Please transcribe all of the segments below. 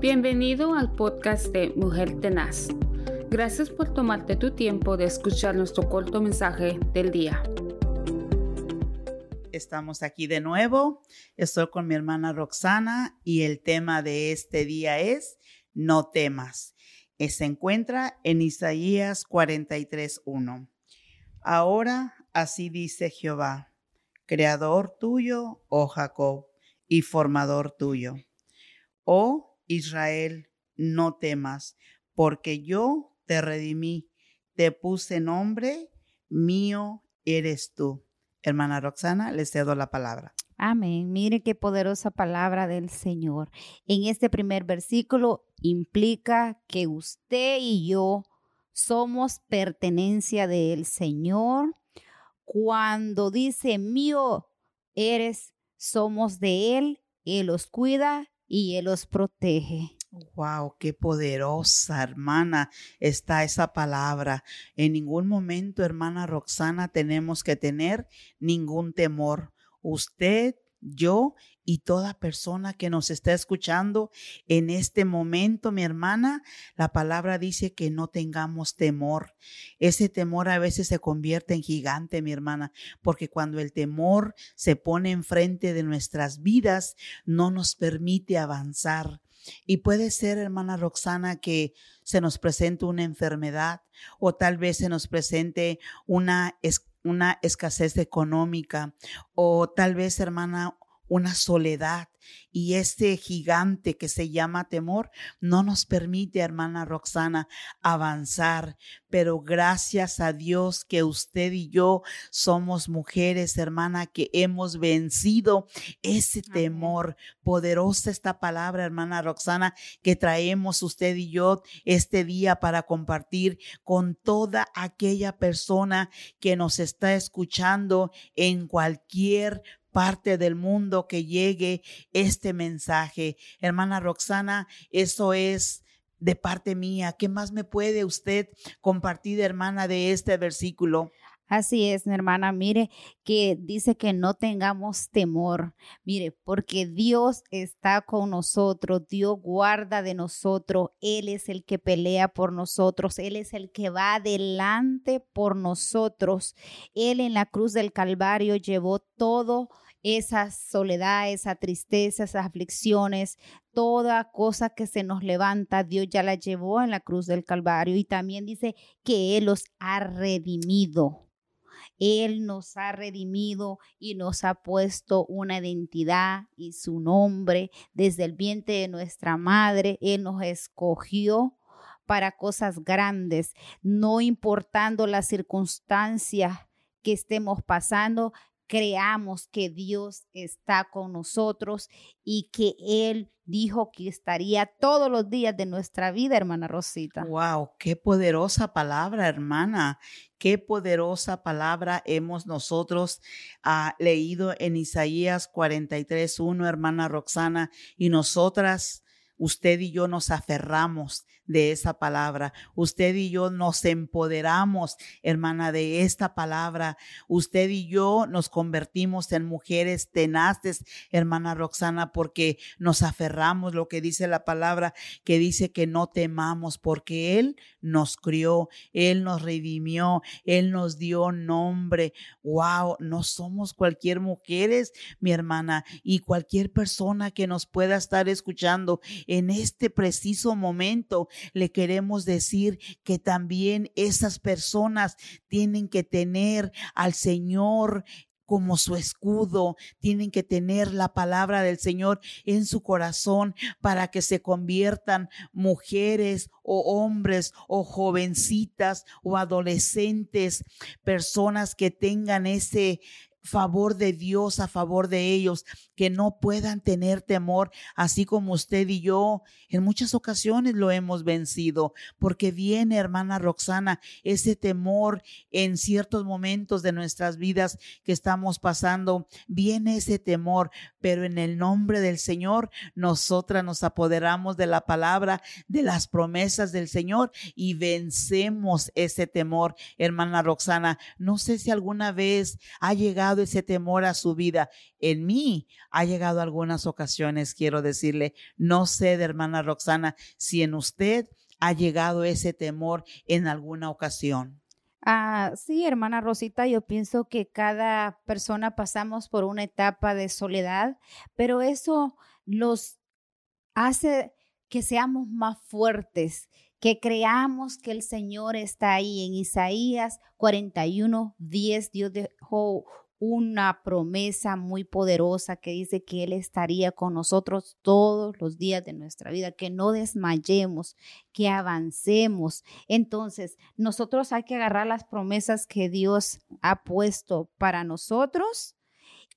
Bienvenido al podcast de Mujer Tenaz. Gracias por tomarte tu tiempo de escuchar nuestro corto mensaje del día. Estamos aquí de nuevo. Estoy con mi hermana Roxana y el tema de este día es No temas. Eh, se encuentra en Isaías 43.1. Ahora así dice Jehová, creador tuyo, oh Jacob, y formador tuyo. Oh Israel, no temas, porque yo te redimí, te puse nombre, mío eres tú. Hermana Roxana, les cedo la palabra. Amén. Mire qué poderosa palabra del Señor. En este primer versículo implica que usted y yo somos pertenencia del Señor. Cuando dice mío eres, somos de Él, Él los cuida y Él los protege. Wow, qué poderosa hermana está esa palabra. En ningún momento, hermana Roxana, tenemos que tener ningún temor. Usted yo y toda persona que nos está escuchando en este momento, mi hermana, la palabra dice que no tengamos temor. Ese temor a veces se convierte en gigante, mi hermana, porque cuando el temor se pone enfrente de nuestras vidas, no nos permite avanzar. Y puede ser, hermana Roxana, que se nos presente una enfermedad o tal vez se nos presente una una escasez económica o tal vez, hermana, una soledad y este gigante que se llama temor no nos permite, hermana Roxana, avanzar. Pero gracias a Dios que usted y yo somos mujeres, hermana, que hemos vencido ese temor. Poderosa esta palabra, hermana Roxana, que traemos usted y yo este día para compartir con toda aquella persona que nos está escuchando en cualquier parte del mundo que llegue este mensaje. Hermana Roxana, eso es de parte mía. ¿Qué más me puede usted compartir, hermana, de este versículo? Así es, mi hermana. Mire que dice que no tengamos temor. Mire, porque Dios está con nosotros. Dios guarda de nosotros. Él es el que pelea por nosotros. Él es el que va adelante por nosotros. Él en la cruz del Calvario llevó todo esa soledad, esa tristeza, esas aflicciones, toda cosa que se nos levanta, Dios ya la llevó en la cruz del Calvario y también dice que Él los ha redimido. Él nos ha redimido y nos ha puesto una identidad y su nombre desde el vientre de nuestra madre. Él nos escogió para cosas grandes, no importando las circunstancias que estemos pasando, creamos que Dios está con nosotros y que Él dijo que estaría todos los días de nuestra vida, hermana Rosita. Wow, qué poderosa palabra, hermana. Qué poderosa palabra hemos nosotros ah, leído en Isaías 43.1, hermana Roxana, y nosotras usted y yo nos aferramos de esa palabra. Usted y yo nos empoderamos, hermana, de esta palabra. Usted y yo nos convertimos en mujeres tenaces, hermana Roxana, porque nos aferramos lo que dice la palabra, que dice que no temamos, porque Él nos crió, Él nos redimió, Él nos dio nombre. Wow, no somos cualquier mujeres, mi hermana, y cualquier persona que nos pueda estar escuchando en este preciso momento le queremos decir que también esas personas tienen que tener al Señor como su escudo, tienen que tener la palabra del Señor en su corazón para que se conviertan mujeres o hombres o jovencitas o adolescentes, personas que tengan ese favor de Dios a favor de ellos, que no puedan tener temor, así como usted y yo en muchas ocasiones lo hemos vencido, porque viene, hermana Roxana, ese temor en ciertos momentos de nuestras vidas que estamos pasando, viene ese temor, pero en el nombre del Señor, nosotras nos apoderamos de la palabra, de las promesas del Señor y vencemos ese temor, hermana Roxana. No sé si alguna vez ha llegado ese temor a su vida. En mí ha llegado algunas ocasiones, quiero decirle, no sé de hermana Roxana si en usted ha llegado ese temor en alguna ocasión. Ah, sí, hermana Rosita, yo pienso que cada persona pasamos por una etapa de soledad, pero eso los hace que seamos más fuertes, que creamos que el Señor está ahí. En Isaías 41, 10, Dios dejó una promesa muy poderosa que dice que Él estaría con nosotros todos los días de nuestra vida, que no desmayemos, que avancemos. Entonces, nosotros hay que agarrar las promesas que Dios ha puesto para nosotros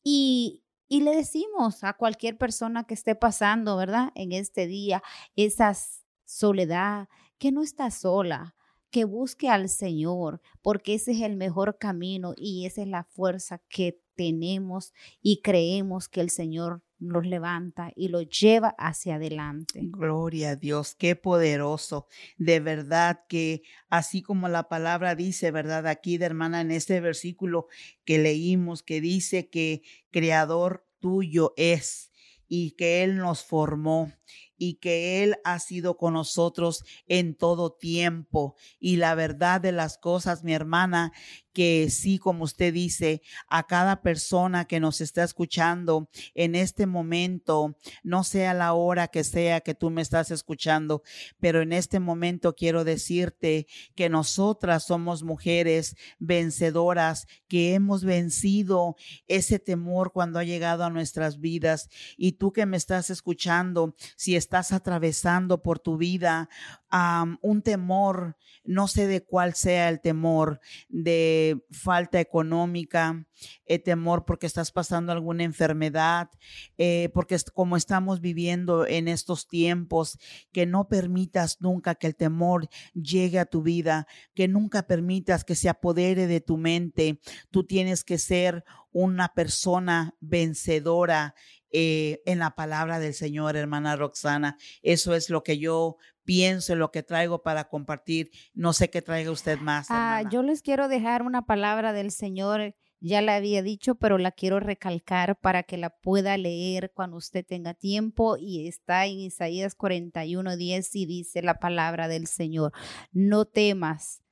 y, y le decimos a cualquier persona que esté pasando, ¿verdad? En este día, esa soledad, que no está sola, que busque al Señor, porque ese es el mejor camino y esa es la fuerza que tenemos y creemos que el Señor nos levanta y lo lleva hacia adelante. Gloria a Dios, qué poderoso. De verdad que así como la palabra dice, ¿verdad? Aquí de hermana en este versículo que leímos, que dice que creador tuyo es y que Él nos formó y que Él ha sido con nosotros en todo tiempo. Y la verdad de las cosas, mi hermana, que sí, como usted dice, a cada persona que nos está escuchando en este momento, no sea la hora que sea que tú me estás escuchando, pero en este momento quiero decirte que nosotras somos mujeres vencedoras, que hemos vencido ese temor cuando ha llegado a nuestras vidas. Y tú que me estás escuchando, si estás atravesando por tu vida un temor, no sé de cuál sea el temor, de falta económica, eh, temor porque estás pasando alguna enfermedad, eh, porque como estamos viviendo en estos tiempos, que no permitas nunca que el temor llegue a tu vida, que nunca permitas que se apodere de tu mente. Tú tienes que ser una persona vencedora eh, en la palabra del Señor, hermana Roxana. Eso es lo que yo pienso, lo que traigo para compartir. No sé qué traiga usted más. Ah, yo les quiero dejar una palabra del Señor. Ya la había dicho, pero la quiero recalcar para que la pueda leer cuando usted tenga tiempo. Y está en Isaías 41, 10 y dice la palabra del Señor. No temas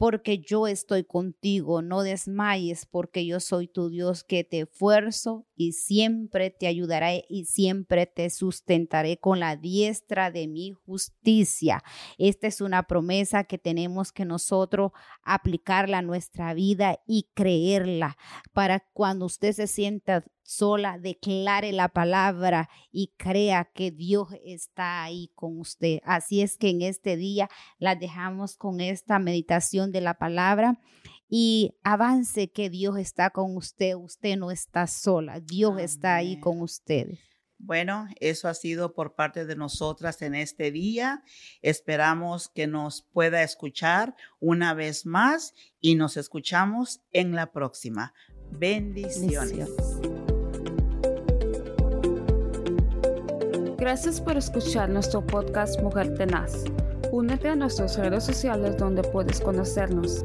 porque yo estoy contigo, no desmayes, porque yo soy tu Dios que te esfuerzo y siempre te ayudaré y siempre te sustentaré con la diestra de mi justicia. Esta es una promesa que tenemos que nosotros aplicarla a nuestra vida y creerla para cuando usted se sienta sola, declare la palabra y crea que Dios está ahí con usted. Así es que en este día la dejamos con esta meditación de la palabra y avance que Dios está con usted. Usted no está sola, Dios está ahí con usted. Bueno, eso ha sido por parte de nosotras en este día. Esperamos que nos pueda escuchar una vez más y nos escuchamos en la próxima. Bendiciones. Gracias por escuchar nuestro podcast Mujer Tenaz. Únete a nuestras redes sociales donde puedes conocernos.